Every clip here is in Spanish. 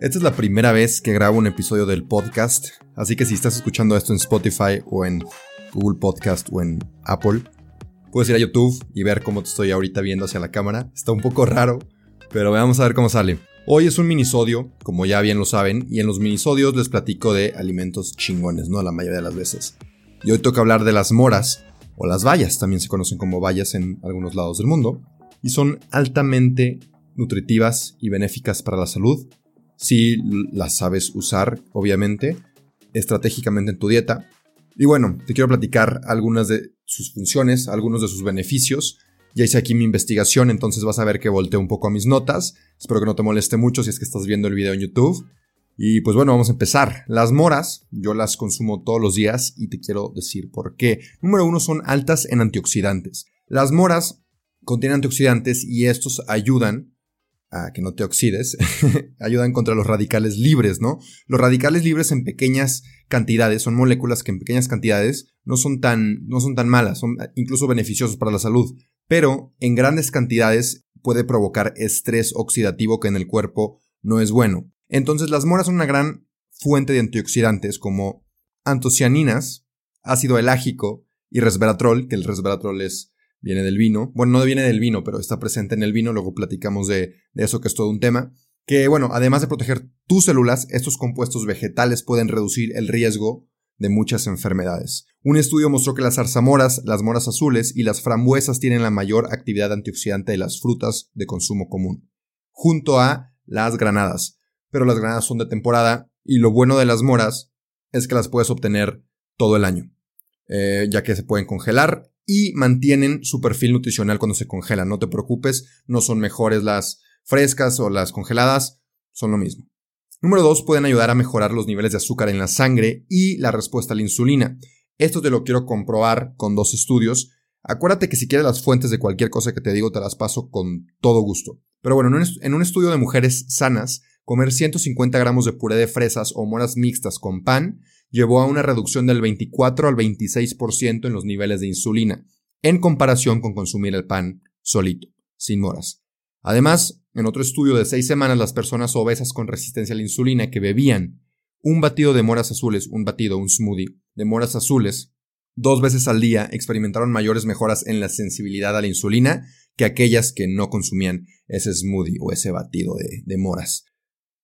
Esta es la primera vez que grabo un episodio del podcast, así que si estás escuchando esto en Spotify o en Google Podcast o en Apple, puedes ir a YouTube y ver cómo te estoy ahorita viendo hacia la cámara. Está un poco raro, pero vamos a ver cómo sale. Hoy es un minisodio, como ya bien lo saben, y en los minisodios les platico de alimentos chingones, ¿no? La mayoría de las veces. Y hoy toca hablar de las moras, o las bayas, también se conocen como bayas en algunos lados del mundo, y son altamente nutritivas y benéficas para la salud si las sabes usar, obviamente, estratégicamente en tu dieta. Y bueno, te quiero platicar algunas de sus funciones, algunos de sus beneficios. Ya hice aquí mi investigación, entonces vas a ver que volteo un poco a mis notas. Espero que no te moleste mucho si es que estás viendo el video en YouTube. Y pues bueno, vamos a empezar. Las moras, yo las consumo todos los días y te quiero decir por qué. Número uno, son altas en antioxidantes. Las moras contienen antioxidantes y estos ayudan a que no te oxides, ayudan contra los radicales libres, ¿no? Los radicales libres en pequeñas cantidades son moléculas que en pequeñas cantidades no son tan, no son tan malas, son incluso beneficiosos para la salud, pero en grandes cantidades puede provocar estrés oxidativo que en el cuerpo no es bueno. Entonces las moras son una gran fuente de antioxidantes como antocianinas, ácido elágico y resveratrol, que el resveratrol es viene del vino. Bueno, no viene del vino, pero está presente en el vino. Luego platicamos de, eso, que es todo un tema. Que bueno, además de proteger tus células, estos compuestos vegetales pueden reducir el riesgo de muchas enfermedades. Un estudio mostró que las zarzamoras, las moras azules y las frambuesas tienen la mayor actividad antioxidante de las frutas de consumo común, junto a las granadas. Pero las granadas son de temporada y lo bueno de las moras es que las puedes obtener todo el año, eh, ya que se pueden congelar y mantienen su perfil nutricional cuando se congelan. No te preocupes, no son mejores las frescas o las congeladas, son lo mismo. Número 2. Pueden ayudar a mejorar los niveles de azúcar en la sangre y la respuesta a la insulina. Esto te lo quiero comprobar con dos estudios. Acuérdate que si quieres las fuentes de cualquier cosa que te digo, te las paso con todo gusto. Pero bueno, en un estudio de mujeres sanas, comer 150 gramos de puré de fresas o moras mixtas con pan llevó a una reducción del 24 al 26% en los niveles de insulina, en comparación con consumir el pan solito, sin moras. Además, en otro estudio de seis semanas, las personas obesas con resistencia a la insulina que bebían un batido de moras azules, un batido, un smoothie de moras azules, dos veces al día experimentaron mayores mejoras en la sensibilidad a la insulina que aquellas que no consumían ese smoothie o ese batido de, de moras.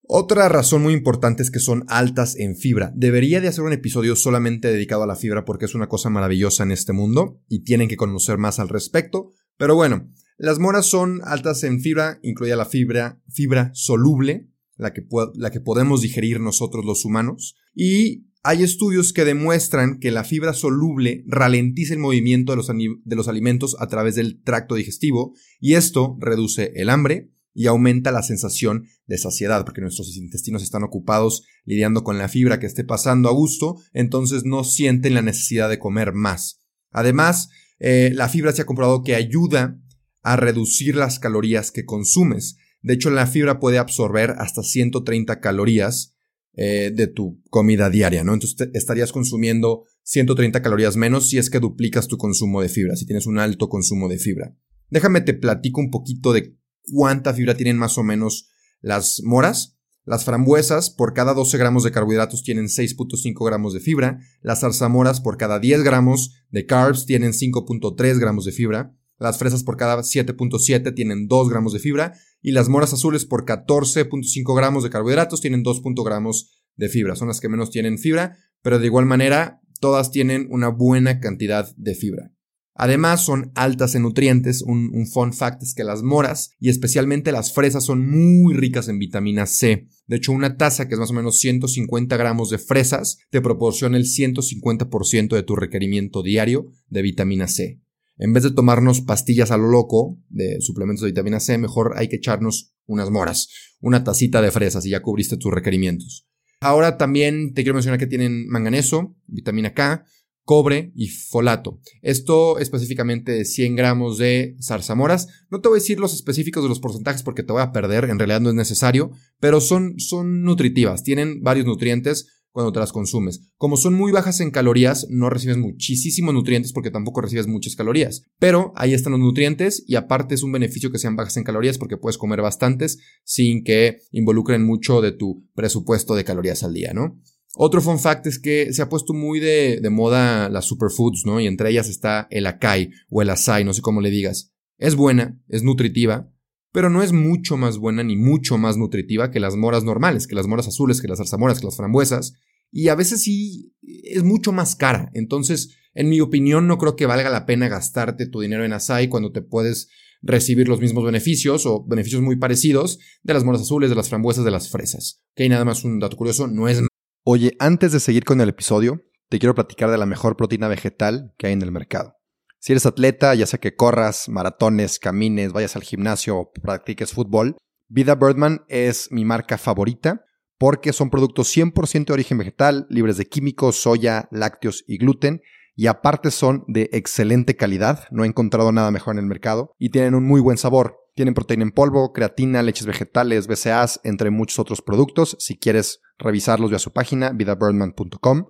Otra razón muy importante es que son altas en fibra. Debería de hacer un episodio solamente dedicado a la fibra porque es una cosa maravillosa en este mundo y tienen que conocer más al respecto. Pero bueno, las moras son altas en fibra, incluida la fibra, fibra soluble, la que, la que podemos digerir nosotros los humanos. Y hay estudios que demuestran que la fibra soluble ralentiza el movimiento de los, de los alimentos a través del tracto digestivo y esto reduce el hambre, y aumenta la sensación de saciedad, porque nuestros intestinos están ocupados lidiando con la fibra que esté pasando a gusto, entonces no sienten la necesidad de comer más. Además, eh, la fibra se ha comprobado que ayuda a reducir las calorías que consumes. De hecho, la fibra puede absorber hasta 130 calorías eh, de tu comida diaria, ¿no? Entonces estarías consumiendo 130 calorías menos si es que duplicas tu consumo de fibra, si tienes un alto consumo de fibra. Déjame te platico un poquito de cuánta fibra tienen más o menos las moras. Las frambuesas por cada 12 gramos de carbohidratos tienen 6.5 gramos de fibra. Las zarzamoras por cada 10 gramos de carbs tienen 5.3 gramos de fibra. Las fresas por cada 7.7 tienen 2 gramos de fibra. Y las moras azules por 14.5 gramos de carbohidratos tienen 2. gramos de fibra. Son las que menos tienen fibra, pero de igual manera todas tienen una buena cantidad de fibra. Además, son altas en nutrientes. Un, fun fact es que las moras y especialmente las fresas son muy ricas en vitamina C. De hecho, una taza que es más o menos 150 gramos de fresas te proporciona el 150% de tu requerimiento diario de vitamina C. En vez de tomarnos pastillas a lo loco de suplementos de vitamina C, mejor hay que echarnos unas moras, una tacita de fresas y ya cubriste tus requerimientos. Ahora también te quiero mencionar que tienen manganeso, vitamina K, cobre y folato. Esto específicamente de 100 gramos de zarzamoras. No te voy a decir los específicos de los porcentajes porque te voy a perder, en realidad no es necesario, pero son, son nutritivas, tienen varios nutrientes cuando te las consumes. Como son muy bajas en calorías, no recibes muchísimos nutrientes porque tampoco recibes muchas calorías. Pero ahí están los nutrientes y aparte es un beneficio que sean bajas en calorías porque puedes comer bastantes sin que involucren mucho de tu presupuesto de calorías al día, ¿no? Otro fun fact es que se ha puesto muy de, moda las superfoods, ¿no? Y entre ellas está el acai o el asai, no sé cómo le digas. Es buena, es nutritiva, pero no es mucho más buena ni mucho más nutritiva que las moras normales, que las moras azules, que las zarzamoras, que las frambuesas. Y a veces sí es mucho más cara. Entonces, en mi opinión, no creo que valga la pena gastarte tu dinero en asai cuando te puedes recibir los mismos beneficios o beneficios muy parecidos de las moras azules, de las frambuesas, de las fresas. Ok, nada más un dato curioso, no es Oye, antes de seguir con el episodio, te quiero platicar de la mejor proteína vegetal que hay en el mercado. Si eres atleta, ya sea que corras, maratones, camines, vayas al gimnasio o practiques fútbol, Vida Birdman es mi marca favorita porque son productos 100% de origen vegetal, libres de químicos, soya, lácteos y gluten, y aparte son de excelente calidad, no he encontrado nada mejor en el mercado, y tienen un muy buen sabor. Tienen proteína en polvo, creatina, leches vegetales, BCAAs, entre muchos otros productos. Si quieres revisarlos, ve a su página, vidabirdman.com.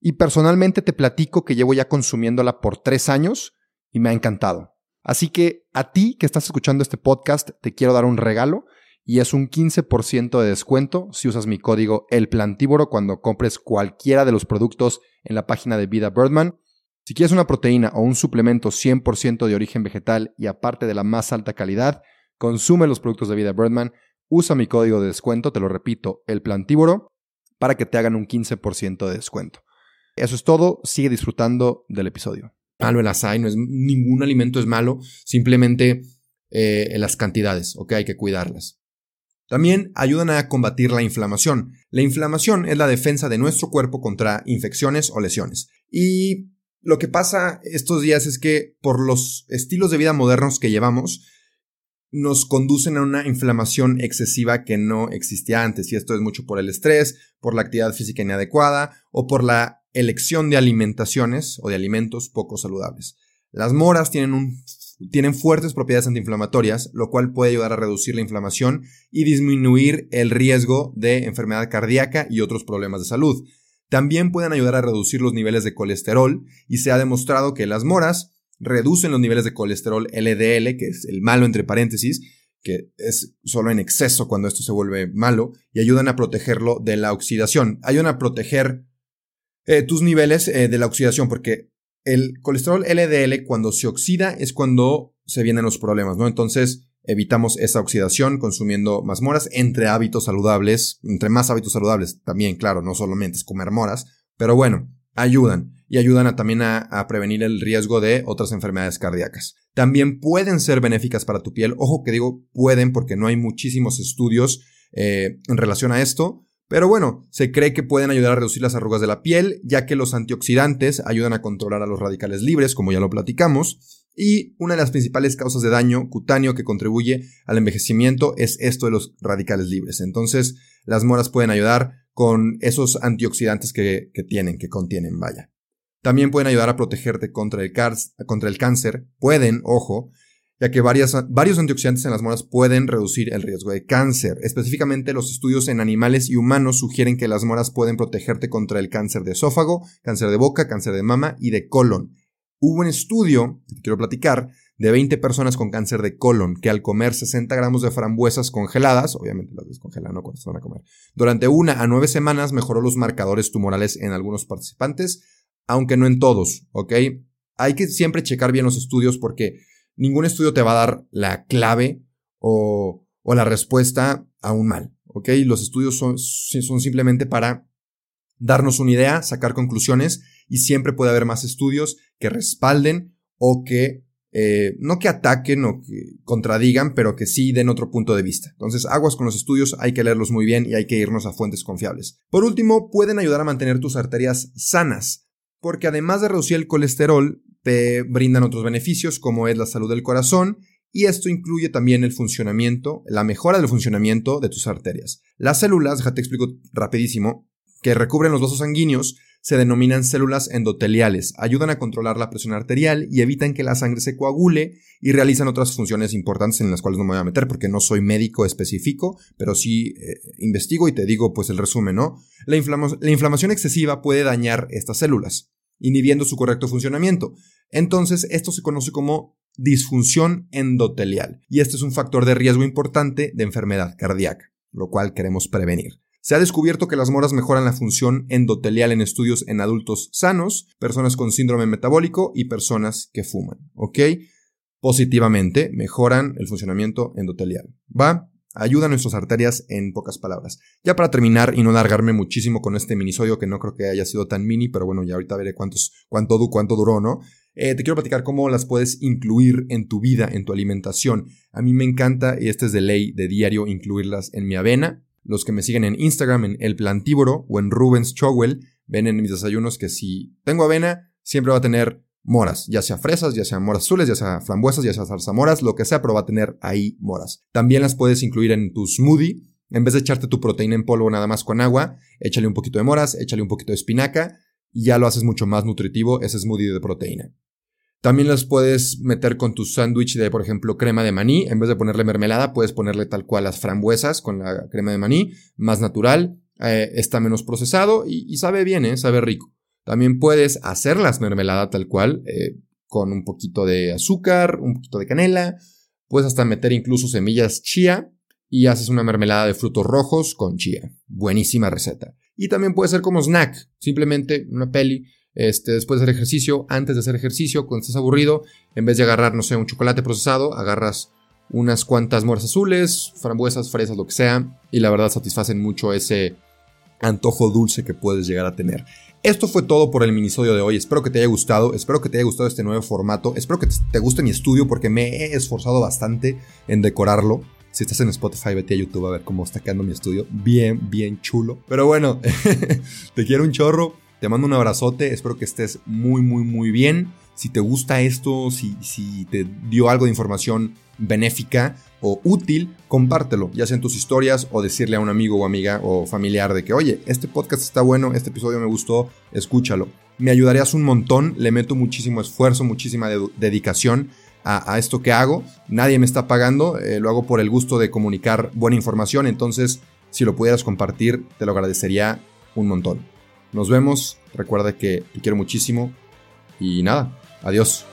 Y personalmente te platico que llevo ya consumiéndola por tres años y me ha encantado. Así que a ti que estás escuchando este podcast, te quiero dar un regalo y es un 15% de descuento si usas mi código El cuando compres cualquiera de los productos en la página de Vida Birdman. Si quieres una proteína o un suplemento 100% de origen vegetal y aparte de la más alta calidad, consume los productos de vida Birdman, usa mi código de descuento, te lo repito, el plantívoro, para que te hagan un 15% de descuento. Eso es todo, sigue disfrutando del episodio. Malo el açaí, no es, ningún alimento es malo, simplemente eh, las cantidades, ok, hay que cuidarlas. También ayudan a combatir la inflamación. La inflamación es la defensa de nuestro cuerpo contra infecciones o lesiones. Y lo que pasa estos días es que por los estilos de vida modernos que llevamos, nos conducen a una inflamación excesiva que no existía antes. Y esto es mucho por el estrés, por la actividad física inadecuada o por la elección de alimentaciones o de alimentos poco saludables. Las moras tienen, un, tienen fuertes propiedades antiinflamatorias, lo cual puede ayudar a reducir la inflamación y disminuir el riesgo de enfermedad cardíaca y otros problemas de salud. También pueden ayudar a reducir los niveles de colesterol y se ha demostrado que las moras reducen los niveles de colesterol LDL, que es el malo entre paréntesis, que es solo en exceso cuando esto se vuelve malo, y ayudan a protegerlo de la oxidación. Ayudan a proteger eh, tus niveles eh, de la oxidación, porque el colesterol LDL cuando se oxida es cuando se vienen los problemas, ¿no? Entonces, evitamos esa oxidación consumiendo más moras entre hábitos saludables, entre más hábitos saludables también, claro, no solamente es comer moras, pero bueno, ayudan y ayudan también a, prevenir el riesgo de otras enfermedades cardíacas. También pueden ser benéficas para tu piel, ojo que digo pueden porque no hay muchísimos estudios eh, en relación a esto, pero bueno, se cree que pueden ayudar a reducir las arrugas de la piel, ya que los antioxidantes ayudan a controlar a los radicales libres, como ya lo platicamos, y una de las principales causas de daño cutáneo que contribuye al envejecimiento es esto de los radicales libres. Entonces, las moras pueden ayudar con esos antioxidantes que, tienen, que contienen, vaya. También pueden ayudar a protegerte contra el, cáncer. Pueden, ojo, ya que varios antioxidantes en las moras pueden reducir el riesgo de cáncer. Específicamente los estudios en animales y humanos sugieren que las moras pueden protegerte contra el cáncer de esófago, cáncer de boca, cáncer de mama y de colon. Hubo un estudio, que te quiero platicar, de 20 personas con cáncer de colon que al comer 60 gramos de frambuesas congeladas, obviamente las descongelan, ¿no? Cuando se van a comer, durante una a nueve semanas mejoró los marcadores tumorales en algunos participantes, aunque no en todos, ¿ok? Hay que siempre checar bien los estudios porque ningún estudio te va a dar la clave o, o la respuesta a un mal, ¿ok? Los estudios son, son simplemente para darnos una idea, sacar conclusiones y siempre puede haber más estudios que respalden o que eh, no que ataquen o que contradigan, pero que sí den otro punto de vista. Entonces, aguas con los estudios, hay que leerlos muy bien y hay que irnos a fuentes confiables. Por último, pueden ayudar a mantener tus arterias sanas, porque además de reducir el colesterol, te brindan otros beneficios como es la salud del corazón y esto incluye también el funcionamiento, la mejora del funcionamiento de tus arterias. Las células, déjate explico rapidísimo, que recubren los vasos sanguíneos se denominan células endoteliales, ayudan a controlar la presión arterial y evitan que la sangre se coagule y realizan otras funciones importantes en las cuales no me voy a meter porque no soy médico específico, pero sí eh, investigo y te digo pues el resumen, ¿no? La, la inflamación excesiva puede dañar estas células, inhibiendo su correcto funcionamiento. Entonces, esto se conoce como disfunción endotelial y este es un factor de riesgo importante de enfermedad cardíaca, lo cual queremos prevenir. Se ha descubierto que las moras mejoran la función endotelial en estudios en adultos sanos, personas con síndrome metabólico y personas que fuman. ¿Ok? Positivamente mejoran el funcionamiento endotelial. ¿Va? Ayuda a nuestras arterias en pocas palabras. Ya para terminar y no largarme muchísimo con este minisodio que no creo que haya sido tan mini, pero bueno, ya ahorita veré cuántos, cuánto, cuánto duró, ¿no? Eh, te quiero platicar cómo las puedes incluir en tu vida, en tu alimentación. A mí me encanta, y este es de ley de diario, incluirlas en mi avena, los que me siguen en Instagram, en El Plantívoro o en Rubens Chowell, ven en mis desayunos que si tengo avena, siempre va a tener moras, ya sea fresas, ya sea moras azules, ya sea frambuesas, ya sea zarzamoras, lo que sea, pero va a tener ahí moras. También las puedes incluir en tu smoothie. En vez de echarte tu proteína en polvo nada más con agua, échale un poquito de moras, échale un poquito de espinaca y ya lo haces mucho más nutritivo ese smoothie de proteína. También las puedes meter con tu sándwich de, por ejemplo, crema de maní. En vez de ponerle mermelada, puedes ponerle tal cual las frambuesas con la crema de maní, más natural, eh, está menos procesado y, sabe bien, ¿eh? sabe rico. También puedes hacer las mermelada tal cual, eh, con un poquito de azúcar, un poquito de canela. Puedes hasta meter incluso semillas chía y haces una mermelada de frutos rojos con chía. Buenísima receta. Y también puede ser como snack, simplemente una peli este, después de hacer ejercicio, antes de hacer ejercicio, cuando estás aburrido, en vez de agarrar, no sé, un chocolate procesado, agarras unas cuantas moras azules, frambuesas, fresas, lo que sea, y la verdad satisfacen mucho ese antojo dulce que puedes llegar a tener. Esto fue todo por el minisodio de hoy. Espero que te haya gustado. Espero que te haya gustado este nuevo formato. Espero que te guste mi estudio porque me he esforzado bastante en decorarlo. Si estás en Spotify, vete a YouTube a ver cómo está quedando mi estudio. Bien, bien chulo. Pero bueno, te quiero un chorro. Te mando un abrazote, espero que estés muy, muy, muy bien. Si te gusta esto, si, si te dio algo de información benéfica o útil, compártelo, ya sea en tus historias o decirle a un amigo o amiga o familiar de que, oye, este podcast está bueno, este episodio me gustó, escúchalo. Me ayudarías un montón, le meto muchísimo esfuerzo, muchísima dedicación a, esto que hago. Nadie me está pagando, eh, lo hago por el gusto de comunicar buena información, entonces si lo pudieras compartir, te lo agradecería un montón. Nos vemos. Recuerda que te quiero muchísimo. Y nada, adiós.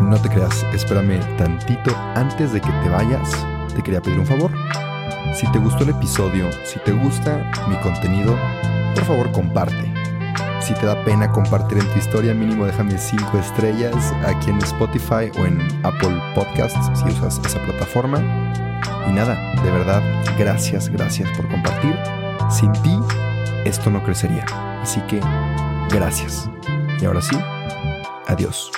No te creas, espérame tantito antes de que te vayas. Te quería pedir un favor. Si te gustó el episodio, si te gusta mi contenido, por favor comparte. Si te da pena compartir en tu historia, mínimo déjame 5 estrellas aquí en Spotify o en Apple Podcasts si usas esa plataforma. Y nada, de verdad, gracias, gracias por compartir. Sin ti, esto no crecería. Así que, gracias. Y ahora sí, adiós.